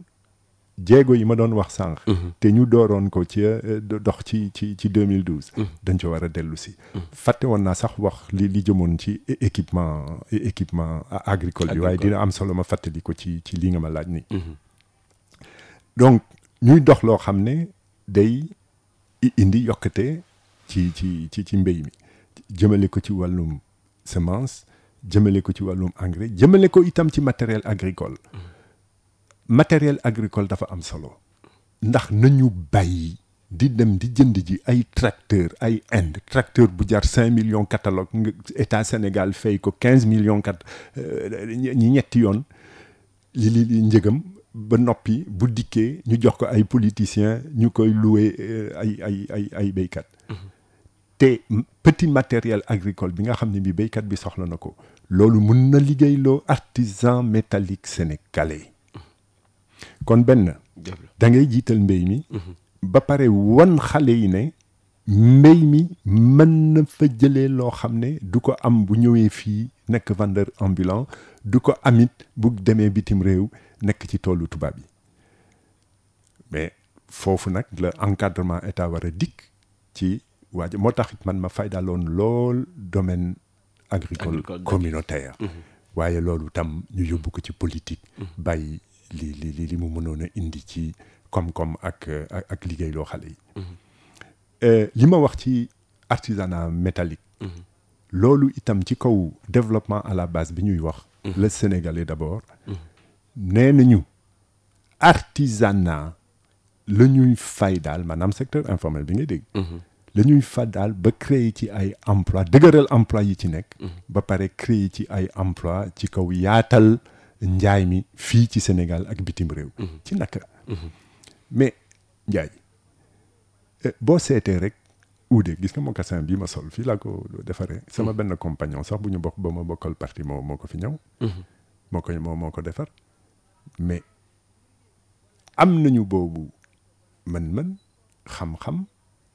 jéego yi ma doon wax sànq. te ñu dooroon ko ci dox ci ci ci 2012. dañ ci war a dellu si. fàtte woon naa sax wax li li jëmoon ci équipement équipement agricole bi waaye dina am solo ma fàttali ko ci ci li nga ma laaj ni donc ñuy dox loo xam ne day indi yokkute ci ci ci ci mbéy mi jëmale ko ci wàllum semence. Jëmale ko ci wàllum engrais jëmale ko itam ci matériel agricole. Matériel agricole dafa am solo. Ndax nañu bàyyi di dem di jënd ji ay tracteur ay Inde. Tracteur bu jar cinq millions catalogue nga état Sénégal fay ko quinze millions kat ñi ñetti yoon. Li li njëgam ba noppi bu dikkee ñu jox ko ay politiciens ñu koy loué ay ay ay ay béykat te petit matériel agricole bi nga xam ne bi béykat bi soxla na ko loolu mun na liggéeyloo artisan métallique sénégalais. Kon benn da ngay jiital mbéy mi ba pare wan xale yi ne mbéy mi mën na fa jëlee loo xam ne du ko am bu ñëwee fii nekk vendeur ambulant du ko amit bu demee bitim réew nekk ci toolu tubaab yi. Mais foofu nag la encadrement état war a dikk ci waaja moo tax man ma faydaloon lool domaine agricole communautaire. Waaye loolu tam ñu yóbbu ko ci politique. Bàyyi li li li mu mënoon a indi ci koom-koom ak ak liggéey loo xale yi. Li ma wax ci artisanat métallique. Loolu itam ci kaw développement à la base bi ñuy wax. Le sénégalais d'abord. Nee nañu artisanat la ñuy fay daal maanaam secteur informel bi ngay dégg la ñuy fa daal ba créer ci ay emploi dëgëral emploi yi ci nekk ba pare créer ci ay emploi ci kaw yaatal njaay mi fii ci Sénégal ak bitim réew. Ci naka? Mais njaay boo seetee rek uude gis nga mocassin bii ma sol fii laa ko defaree. Sama benn compagnon sax bu ñu bokk ba ma bokkal parti moo moo ko fi ñëw. Moo ko moo moo ko defar. Mais am nañu boobu mën-mën xam-xam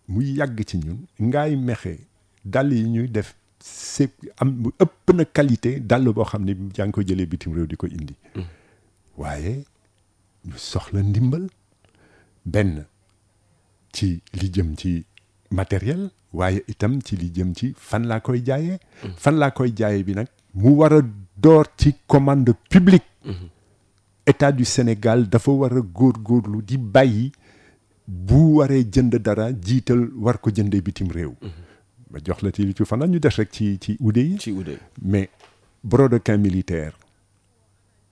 muy yàgg ci ñun ngaay mexe dàll yi ñuy def c'est am mu ëpp na qualité dàll boo xam ne yaa ngi ko jëlee bitim réew di ko indi. Waaye ñu soxla ndimbal benn ci li jëm ci matériel waaye itam ci li jëm ci fan laa koy jaayee fan laa koy jaayee bi nag mu war a door ci commande publique. État du Sénégal dafa war a góorgóorlu di bàyyi bu waree jënd dara jiital war ko jëndee bitim réew. Ma jox la ci ci fanaan ñu des rek ci ci ude yi. Ci ude mais brodequin militaire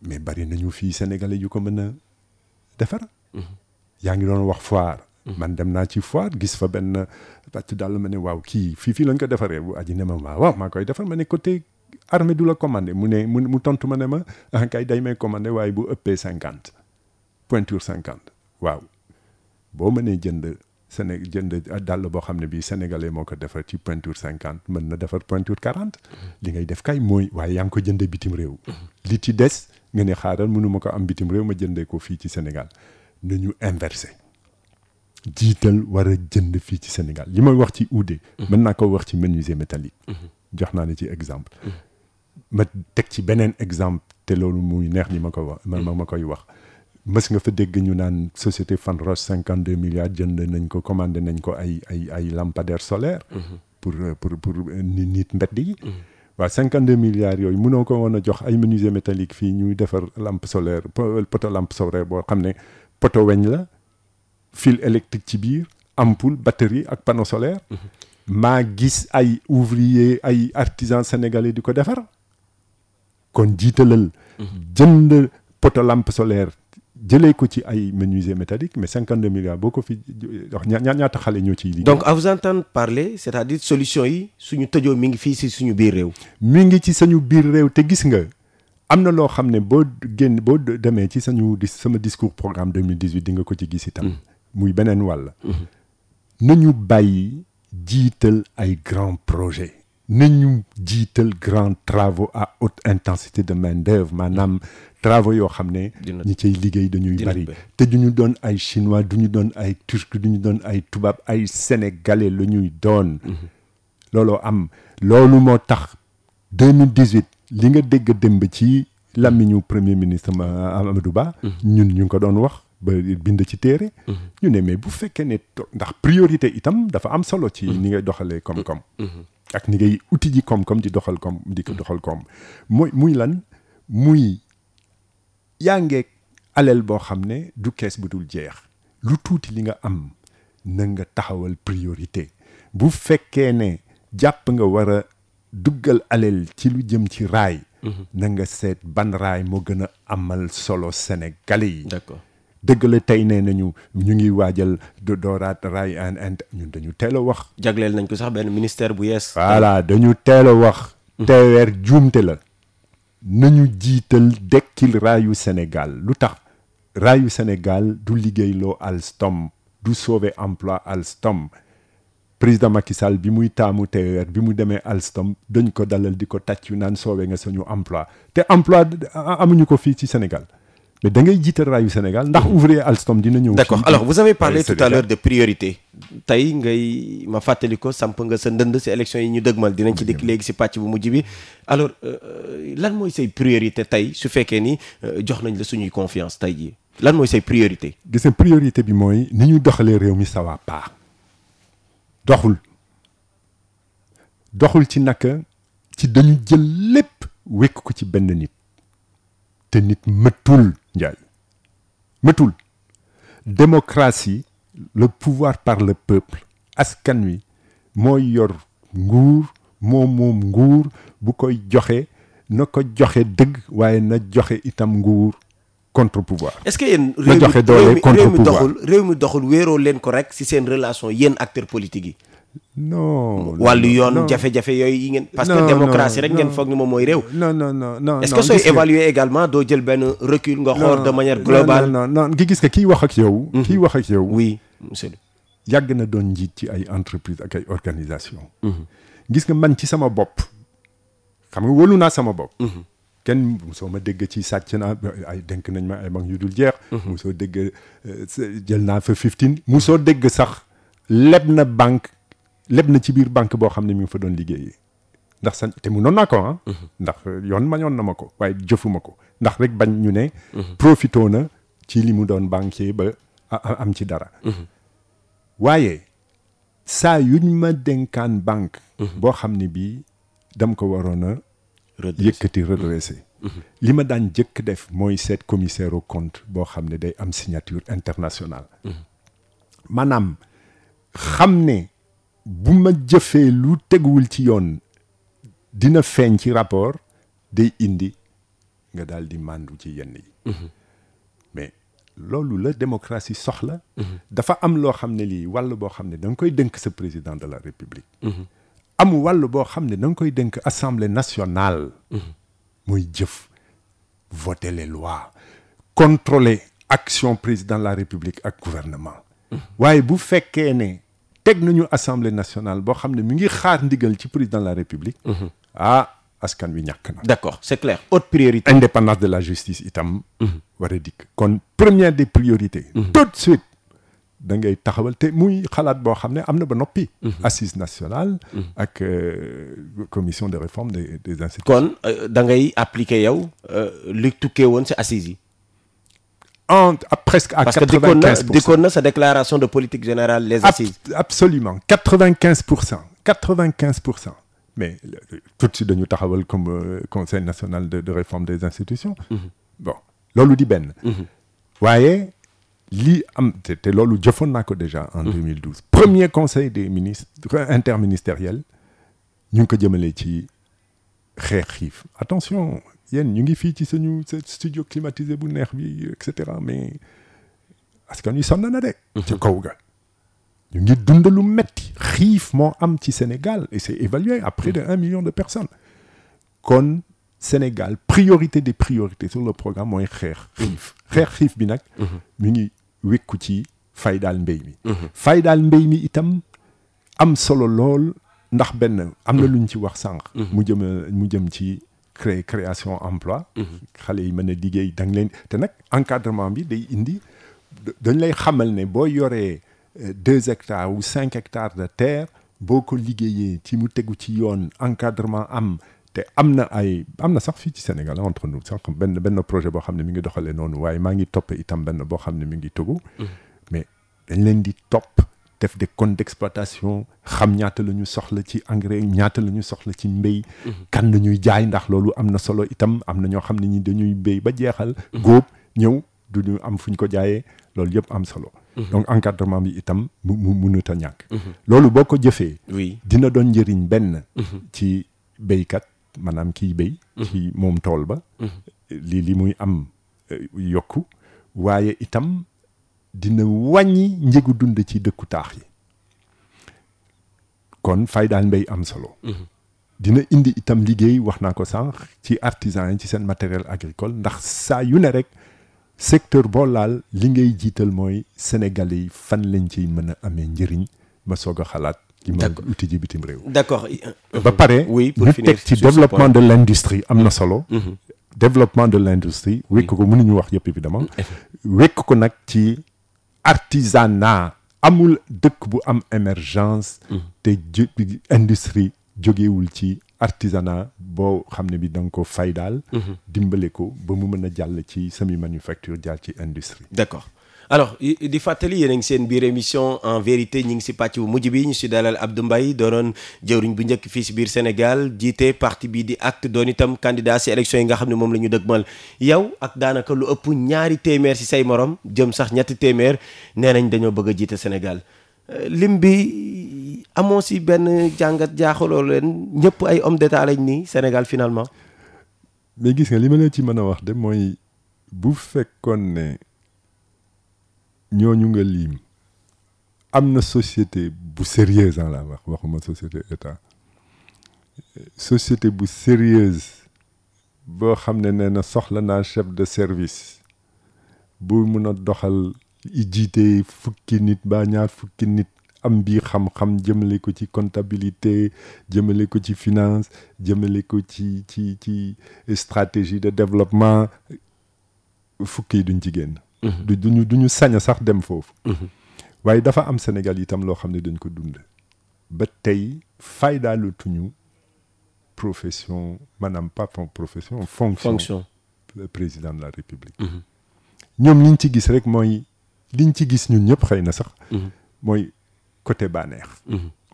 mais bari nañu fii sénégalais yu ko mën a defar. Yaa ngi doon wax foire. Man dem naa ci foire gis fa benn pàcc daal ma ne waaw kii fii fii lañ ko defaree. Bu aji ne ma waaw waaw maa koy defar. Ma ne côté armée du la commandé. Mu ne mu mu tontu ma ne ma ah kay day may commandé waaye bu ëppee cinquante. Pointure cinquante. Waaw boo mënee jënd Séné jënd dàll boo xam ne bii sénégalais moo ko defar ci pointure cinquante mën na defar pointure quarante. Li ngay def kay mooy waaye yaa ngi ko jëndee bitim réew. Li ci des nga ne xaaral mënuma ko am bitim réew ma jëndee ko fii ci Sénégal. Nañu inversé. Jiital war jënd fii ci Sénégal. Li may wax ci uude mën naa ko wax ci menuisier métallique. Jox naa ne ci exemple. Ma teg ci beneen exemple te loolu muy neex ni ma ko wax ma ma koy wax. Mës nga fa dégg ñu naan société Fan Roche cinquante deux milliards jënd nañ ko commandé nañ ko ay ay ay lampadaires solaires. Pour pour pour nit nit mbedd yi. Waaw cinquante deux milliards yooyu mënoo ko woon a jox ay menuisier métallique fii ñuy defar lampe solaire poto lampe solaire boo xam ne poto weñ la fil électrique ci biir ampoule batterie ak panneau solaire. Maa gis ay ouvrier ay artisans sénégalais di ko defar. kon jiitalal. Jënd poto lampe solaire jëlee ko ci ay menuisier métallique mais cinquante deux milliards boo ko fi wax ña ñaata xale ñoo ciy liggéey? donc à vous entendre parler c'est-à-dire solution yi suñu tëjoo mi ngi fii si suñu biir réew. mi ngi ci sañu biir réew te gis nga am na loo xam ne boo génn boo demee ci sañu di sama discours programme 2018 di nga ko ci gis itam. muy beneen wàll. nañu bàyyi jiital ay grands projets. Nañu jiital grands travaux à haute intensité de main d'œuvre maanaam travaux yoo xam ne ñi cay liggéey dañuy bari. te du ñu doon ay chinois du ñu doon ay turc du ñu doon ay tubaab ay sénégalais la ñuy doon. Looloo am. Loolu moo tax 2018 li nga dégg démb ci làmmiñu premier ministre Amadou Ba ñun ñu ngi ko doon wax ba bind ci téere. Ñu ne mais bu fekkee ne ndax priorité itam dafa am solo ci ni ngay doxalee koom-koom ak ni ngay uti ji koom-koom di doxal koom di ko doxal koom. Muy muy lan? Muy yaa ngeeg alal boo xam ne du kees bu dul jeex. Lu tuuti li nga am na nga taxawal priorité. Bu fekkee ne jàpp nga war a duggal alal ci lu jëm ci raay na nga seet ban raay moo gën a amal solo sénégalais yi. D'accord dëgg la tey nee nañu ñu ngi waajal dooraat raay and and ñun dañu teel a wax. jagleel nañ ko sax benn ministère bu yees. voilà dañu teel a wax. teeweer juumte la. nañu jiital dekkil raayu Sénégal lu tax? Raayu Sénégal du liggéeyloo Alstom du sauver emploi Alstom président Macky Sall bi muy taamu teeweer bi mu demee Alstom dañ ko dalal di ko tàccu naan sauver nga suñu emploi te emploi amuñu ko fii ci Sénégal. Mais da ngay jiital raayu Sénégal ndax ouvrier Alstom dina ñëw. d'accord. alors vous avez parlé tout à l'heure de priorité tey ngay ma fàttali ko samp nga sa ndënd si élection yi ñu dëgmal. Dinañ ci dikk léegi si pàcc bu mujj bi. Alors lan mooy say priorité tey su fekkee ni jox nañ la suñuy confiance tey jii? Lan mooy say priorité? Gis nga priorité bi mooy ni ñu doxalee réew mi ça va pas doxul. Doxul ci naka ci dañu jël lépp wekk ko ci benn nit te nit mëtul njaay mëtul démocratie le pouvoir par le peuple askan wi mooy yor nguur moom moom nguur bu koy joxe na ko joxe dëgg waaye na joxe itam nguur contre pouvoir. est-ce que yéen contre pouvoir doxul réew mi doxul wéeroo leen ko rek ci seen relation yéen acteurs politiques yi? Non wàllu yoon jafe-jafe yooyu yi ngeen. parce que démocratie rek ngeen foog ni moom mooy réew. non non non non est-ce que sooy évaluer également doo jël benn recul nga xool de manière globale? non non non gi gis nga kiy wax ak yow. kiy wax ak yow. oui monsieur. yàgg na doon njiit ci ay entreprise ak ay organisation gis nga man ci sama bopp xam nga wóolu naa sama bopp. kenn mosoo ma dégg ci sàcc naa ay denk nañ ma ay banque yu dul jeex. mosoo dégg jël naa fa 15 mosoo dégg sax leb na banque. Leb na ci biir banque boo xam ne mi ngi fa doon liggéeyee ndax sañ te munoon naa ko ah. ndax yoon mañoon na ma ko waaye jëfuma ko ndax rek bañ ñu ne. profitoo na ci li mu doon banquier ba am ci dara. waaye saa yuñ ma dénkaan banque. boo xam ne bii dam ko waroon a. yëkkati redressé. li ma daan jëkk def mooy seet commissaire au compte boo xam ne day am signature internationale. maanaam xam ne. Bu ma jëfee lu teguwul ci yoon dina feeñ ci rapport day indi nga daal di màndu ci yenn yi. Mais loolu la démocratie soxla. Dafa am loo xam ne lii wàll boo xam ne da nga koy dënk sa président de la république. Am wàll boo xam ne da nga koy dënk assemblée nationale. Muy jëf voter les lois contrôler action président de la république ak gouvernement. Waaye bu fekkee ne teg nañu assemblée nationale boo xam ne mi ngi xaar ndigal ci président de la république. Ah askan wi ñàkk na. D'accord c'est clair. Haute priorité. Indépendance de la justice itam war a dikk. Kon première des priorités. Tout de suite da ngay taxawal te muy xalaat boo xam ne am na ba noppi. assise nationale. ak euh, commission de réforme des des institutions. kon euh, da ngay appliquer yow euh, li tukkee woon si assises yi. En à presque à parce que dikkoon na 95 pour cent. dikkoon na sa déclaration de politique générale les Ab- assises. absolument 95 pour cent 95 pour cent mais tout de suite dañu taxawal comme euh, conseil national de de réforme des institutions. bon di lii am te te loolu jëfoon naa ko déjà en 2012. premier conseil des ministres interministériel ci xeex xiif attention yéen ñu ngi fii ci suñu studio climatisé bu neex bi et cetera mais askan wi sonn na de. ci kaw ga. ñu ngi dund lu metti. Xiif moo am ci Sénégal et c'est évalué à près de un million de personnes. Kon Sénégal priorité des priorités sur le programme mooy xeex xiif. Xeex xiif bi nag mi ngi wékku ci faydaal mbéy mi. Faydaal mbéy mi itam am solo lool ndax benn am na lu ñu ci wax sànq. Mu jëm mu jëm ci créer création emploi. Xale yi mën a liggéey da nga leen te nag encadrement bi day indi dañ lay xamal ne boo yoree euh, deux hectares ou cinq hectares de terre boo ko liggéeyee ci mu tegu ci yoon encadrement am te am na ay am na sax fii ci Sénégal entre nous sax benn benn projet boo xam ne mi ngi doxalee noonu waaye maa ngi topp itam benn boo xam ne mi ngi tegu mais dañ leen di topp def des comptes d'exploitation xam ñaata la ñu soxla ci engrais ñaata la ñu soxla ci mbéy kan la ñuy jaay ndax loolu am na solo itam am na ñoo xam ne ñi dañuy béy ba jeexal góob ñëw du ñu am fu ñu ko jaayee loolu yëpp am solo. Donc encadrement bi itam mu mu mënut a ñàkk. Loolu boo ko jëfee oui. dina doon njëriñ benn ci béykat maanaam kiy béy ci moom tool ba. Lii li muy am euh, yokku waaye itam dina wàññi njëgu dund ci dëkku taax yi. Kon fay daal mbéy am solo. Dina indi itam liggéey wax naa ko sànq ci artisan yi ci seen matériel agricole ndax saa yu ne rek secteur boo laal li ngay jiital mooy sénégalais yi fan lañ ciy mën a amee njëriñ ba soog a xalaat li ma D'accord. uti ji bitim réew. D'accord. ba pare ñu teg ci développement de l'industrie am na solo. Développement de l'industrie wékk ko mënuñu wax yëpp évidemment. Wékk ko nag ci artisanat amul dëkk bu am émergence te ju industrie jógewul ci artisanat boo xam ne bi da nga ko fay daal. Dimbale ko ba mu mën a jàll ci semi manufacture jàll ci industrie. D'accord alors di fàttali yéen a ngi seen biir émission en vérité ñi ngi si pàcc bu mujj bi ñu si dalal Abdou Mbaye doonoon jëwriñ bu njëkk Sénégal jiite parti bi di acte doon itam candidat si élection yi nga xam ne moom la ñu dëgmal. Yow ak daanaka lu ëpp ñaari téeméer si a Sénégal. Euh, si ay homme d'état lañ Sénégal finalement? Mais gis nga li ma leen ci mën wax de ñooñu nga liim am na société bu sérieuse en la wax waxuma société état. Société bu sérieuse boo xam ne nee na soxla naa chef de service bu mun a doxal jiite fukki nit ba ñaar fukki nit am bii xam-xam jëmale ko ci comptabilité jëmale ko ci finance jëmale ko ci ci ci stratégie de développement fukki yi duñ ci génn du duñu duñu sañ a sax dem foofu. Waaye dafa am Sénégal itam loo xam ne dañ ko dund ba tey faydaalutuñu profession maanaam pas profession fonction fonction. le président de la république. Ñoom liñ ci gis rek mooy liñ ci gis ñun ñëpp xëy na sax mooy côté bànneex.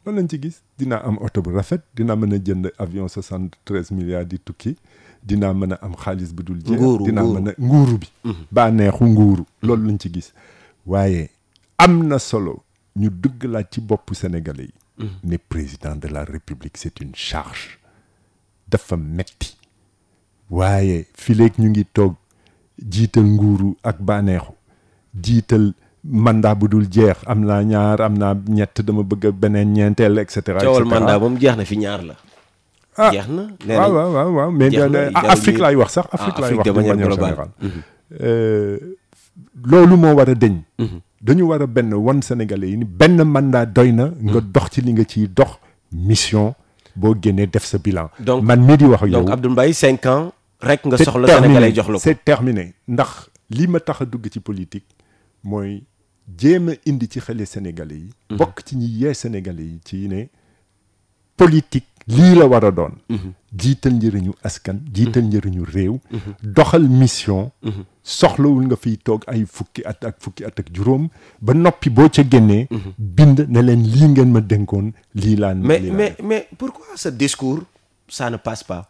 Loolu lañ ci gis. Dinaa am oto bu rafet dinaa mën a jënd avion soixante treize milliards di tukki dinaa mën a am xaalis bu dul jeex dinaa mën a nguuru bi. Bànneexu nguuru loolu lañ ci gis. Waaye am na solo ñu dëggalaat ci boppu sénégalais yi. Ne président de la république c'est une charge dafa metti. Waaye fileeg ñu ngi toog jiital nguuru ak bànneexu jiital mandat bu dul jeex am naa ñaar am naa ñett dama bëgg beneen ñeenteel et cetera et coowal mandat moom jeex na fi ñaar la jeex na nee nañ waaw waaw waaw mais Afrique laay wax sax Ah, Afrique laay Afrique wax de de manière manière globale. générale. Euh, loolu moo war a deñ. Dañu war a benn wan sénégalais yi ni benn mandat doy na nga dox ci li nga ciy dox mission boo génnee def sa bilan. Donc- man mii di wax ak yow. Donc Abdou Mbaye cinq ans rek nga soxla. Sénégalais jox la ko. c'est terminé. Ndax li ma tax a dugg ci politique mooy jéem a indi ci xale sénégalais yi. Bokk ci ñi yee sénégalais yi ci ne politique lii la war a doon. Jiital njëriñu askan jiital njëriñu réew. Doxal mission. Soxlawul nga fiy toog ay fukki at ak fukki at ak juróom. ba noppi boo ca génnee bind ne leen lii ngeen ma dénkoon lii laa mais mais mais pourquoi ce discours ça ne passe pas?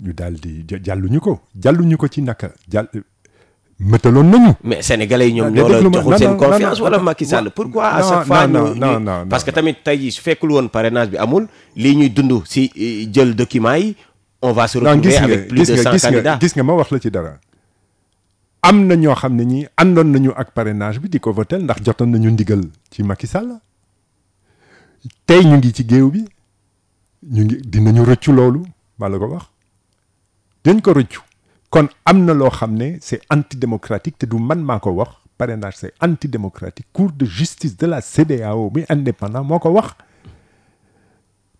ñu daal di jàlluñu ko jàlluñu ko ci naka jàll mëtaloon nañu. Mais sénégalais yi ñoom ñoo la joxul seen confiance wala Macky Sall pourquoi à chaque fois non, ñu- non, ñu- non, parce que tamit tey jii su fekkul woon parrainage bi amul lii ñuy dund si eh, jël document yi on va se retrouver avec plus de nga 100 gis nga candidats. gis nga ma wax la ci dara. Am na ñoo xam ne ñi àndoon nañu ak parrainage bi di ko votel ndax jotoon nañu ndigal ci Macky Sall. Tey ñu ngi ci géew bi ñu ngi dinañu rëccu loolu maa la ko wax dañ ko rëccu. Kon am na loo xam ne c'est antidémocratique te du man maa ko wax. Parrainage c'est antidémocratique. Cour de justice de la CEDEAO bi indépendant moo ko wax.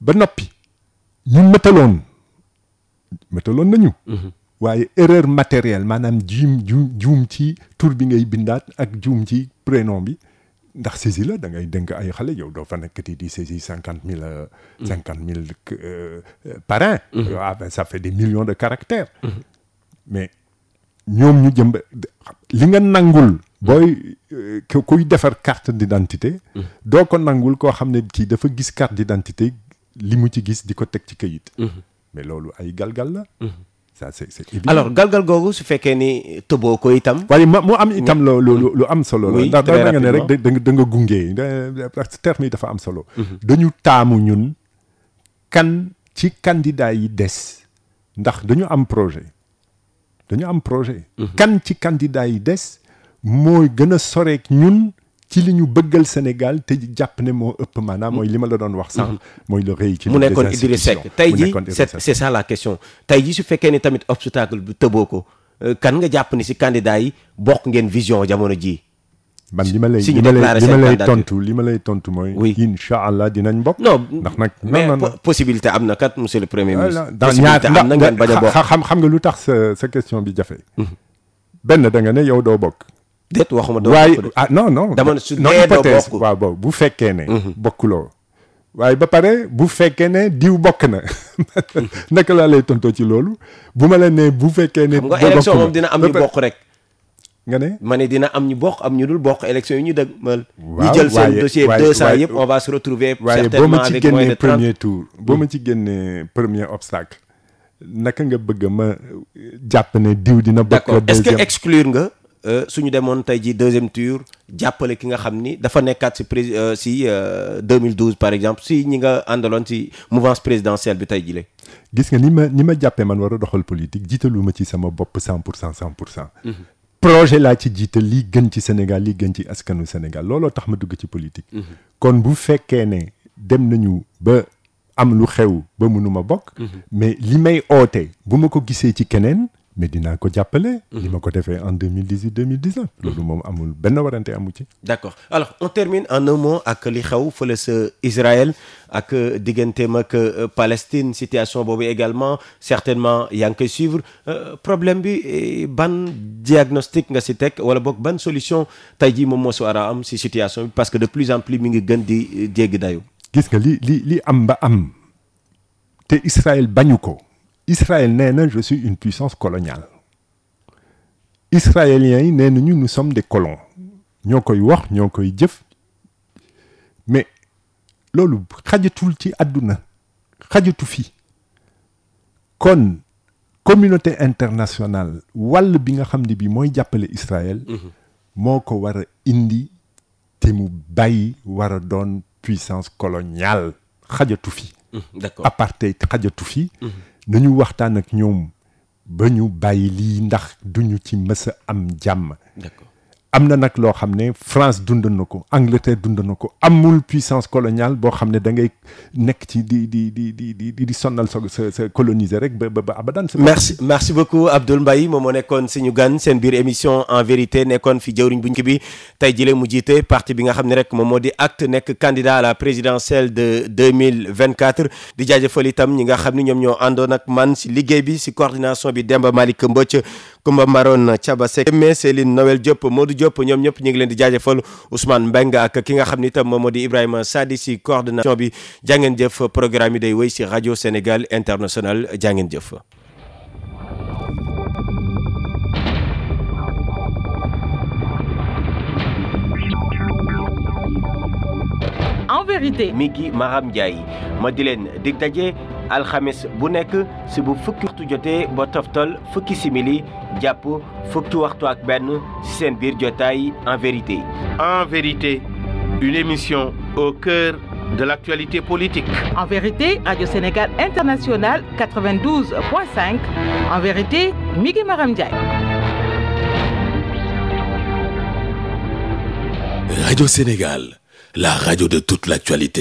Ba noppi ñu mëtaloon. Mëtaloon nañu. Waaye erreur matérielle maanaam juum juum juum ci tur bi ngay bindaat ak juum ci prénom bi ndax saisi la da ngay dénk ay xale yow doo fa nekkati di saisi cinquante mille cinquante mille parrain ah ben ça fait des millions de caractères. Mais ñoom ñu jëm li nga nangul booy euh, ku- kuy defar carte d'identité doo ko nangul koo xam ne kii dafa gis carte d'identité li mu ci gis di ko teg ci këyit mais loolu ay galgal la ça c'est évident. Alors galgal googu su fekkee ni tëboo ko itam. Waaye ma mu am itam lo lu lu am solo la. Ndax da nga ne rek da nga gunge. Terme yi dafa am solo. Dañu taamu ñun kan ci candidat yi des. Ndax dañu am projet. Dañu am projet. Kan ci candidat yi des mooy gën a soreek ñun ci li ñu bëggal Sénégal te jàpp ne moo ëpp maanaam mooy li ma la doon wax sànq mooy le rééquilibre mu nekkoon. Seck tey c'est ça la question tey jii su fekkee ni tamit obstacle bi tëboo ko kan nga jàpp ni si candidat yi bokk ngeen vision jamono jii? Man li ma lay li ma lay déclaré li ma seen lay candidature. tontu li ma lay tontu mooy. Oui. incha allah dinañ bokk. non ndax nag mais possibilité am na kat monsieur le premier ministre possibilité am na ngeen bañ a bokk xam xam nga lu tax sa sa question bi jafe. benn da nga ne yow doo bokk. Déet waxuma doo waaye ah non non. Dama ne su non hypothèse waaw boobu bu fekkee ne. bokkuloo. waaye ba pare bu fekkee ne diw bokk na naka laa lay tontoo ci loolu? Bu ma la nee bu fekkee ne. xam nga élection moom dina am ñu bokk rek nga ne? ma ne dina am ñu bokk am ñu dul bokk élection yi ñu dëgmal ñu Waaw, jël seen dossier waaye- 200 waaye- yëpp on va se retrouver waaye boo certainement ma ci avec moins de génnee 30 premier tour boo ma ci génnee premier obstacle naka nga bëgg ma jàpp ne diw dina bokk d'accord est-ce que exclure nga suñu demoon tey ji deuxième tour jàppale ki nga xam ni dafa nekkaat si prés euh, si euh, 2012 par exemple si ñi nga àndaloon si mouvance présidentielle bi tey jile gis nga ni ma ni ma jàppee man war a doxal politique jiitaluma ci sama bopp cent pour cent cent pour cent. Projet laa ci jiital lii gën ci Sénégal lii gën ci askanu Sénégal. Looloo tax ma dugg ci politique. Kon bu fekkee ne dem nañu ba am lu xew ba mënuma bokk mais li may oote bu ma ko gisee ci keneen mais dinaa ko jàppale. Li ma ko defee en 2018 2019 loolu moom amul benn warante amu ci. D'accord. Alors on termine en un mot ak li xew fële sa Israël ak euh, digganteem ak euh, Palestine situation boobu également. Certainement yaa ngi koy suivre. Euh, problème bi eh, ban diagnostic nga si teg wala boog ban solution tey jii moom moo si war a am si situation bi parce que de plus en plus mi ngi gën di jéggi dayu gis nga li li li am ba am te Israël bañu ko Israël na je suis une puissance coloniale. Israéliens yi nee nañu nous sommes des colons. Ñoo koy wax ñoo koy jëf. Mais loolu xajatul ci àdduna xajatu fi. Kon communauté internationale wàll bi nga xam ne bi mooy jàppale Israël moo ko war a indi te mu bàyyi war a doon puissance coloniale. Xajatu fi d'accord. Apartheid xajatu fi nañu waxtaan ak ñoom ba ñu bàyyi lii ndax duñu ci mës a am jàmm. D'accord am na nag loo France dund na ko Angleterre dund na ko amul puissance coloniale boo xam ne da ngay nekk ci di di di di di di sonnal sa sa coloniser rek ba ba abadan. merci merci beaucoup Abdoul Mbaye. Moom moo nekkoon suñu gan seen biir émission en vérité nekkoon fi jëwriñ bu njëkk bi. Tey jii mu jiite parti bi nga xam rek moom moo di acte nekk candidat à la présidentielle de 2024 di jaajëfal itam ñi nga xam ne ñoom ñoo àndoon ak man si liggéey bi si coordination bi Demba Malick Mbodj Kumba Maron Thiaba Seck mais Céline Noël Diop Modou Diop ñoom ñëpp ñu ngi leen di jaajëfal Ousmane Mbengue ak ki nga xam ni itam moom moo di Ibrahima Sadi si coordination bi jàngeen jëf programme yi day wéy si rajo Sénégal international jàngeen jëf. en vérité. mi ngi Maram Ndiaye ma di leen dig daje alxames bu nekk si bu fukki waxtu jotee ba toftal fukki simili jàpp fukki waxtu ak benn si seen biir jotaay en vérité. En vérité, une émission au cœur de l'actualité politique. En vérité, Radio Sénégal International 92.5. En vérité, Migi Maram Ndiaye. Radio Sénégal, la radio de toute l'actualité.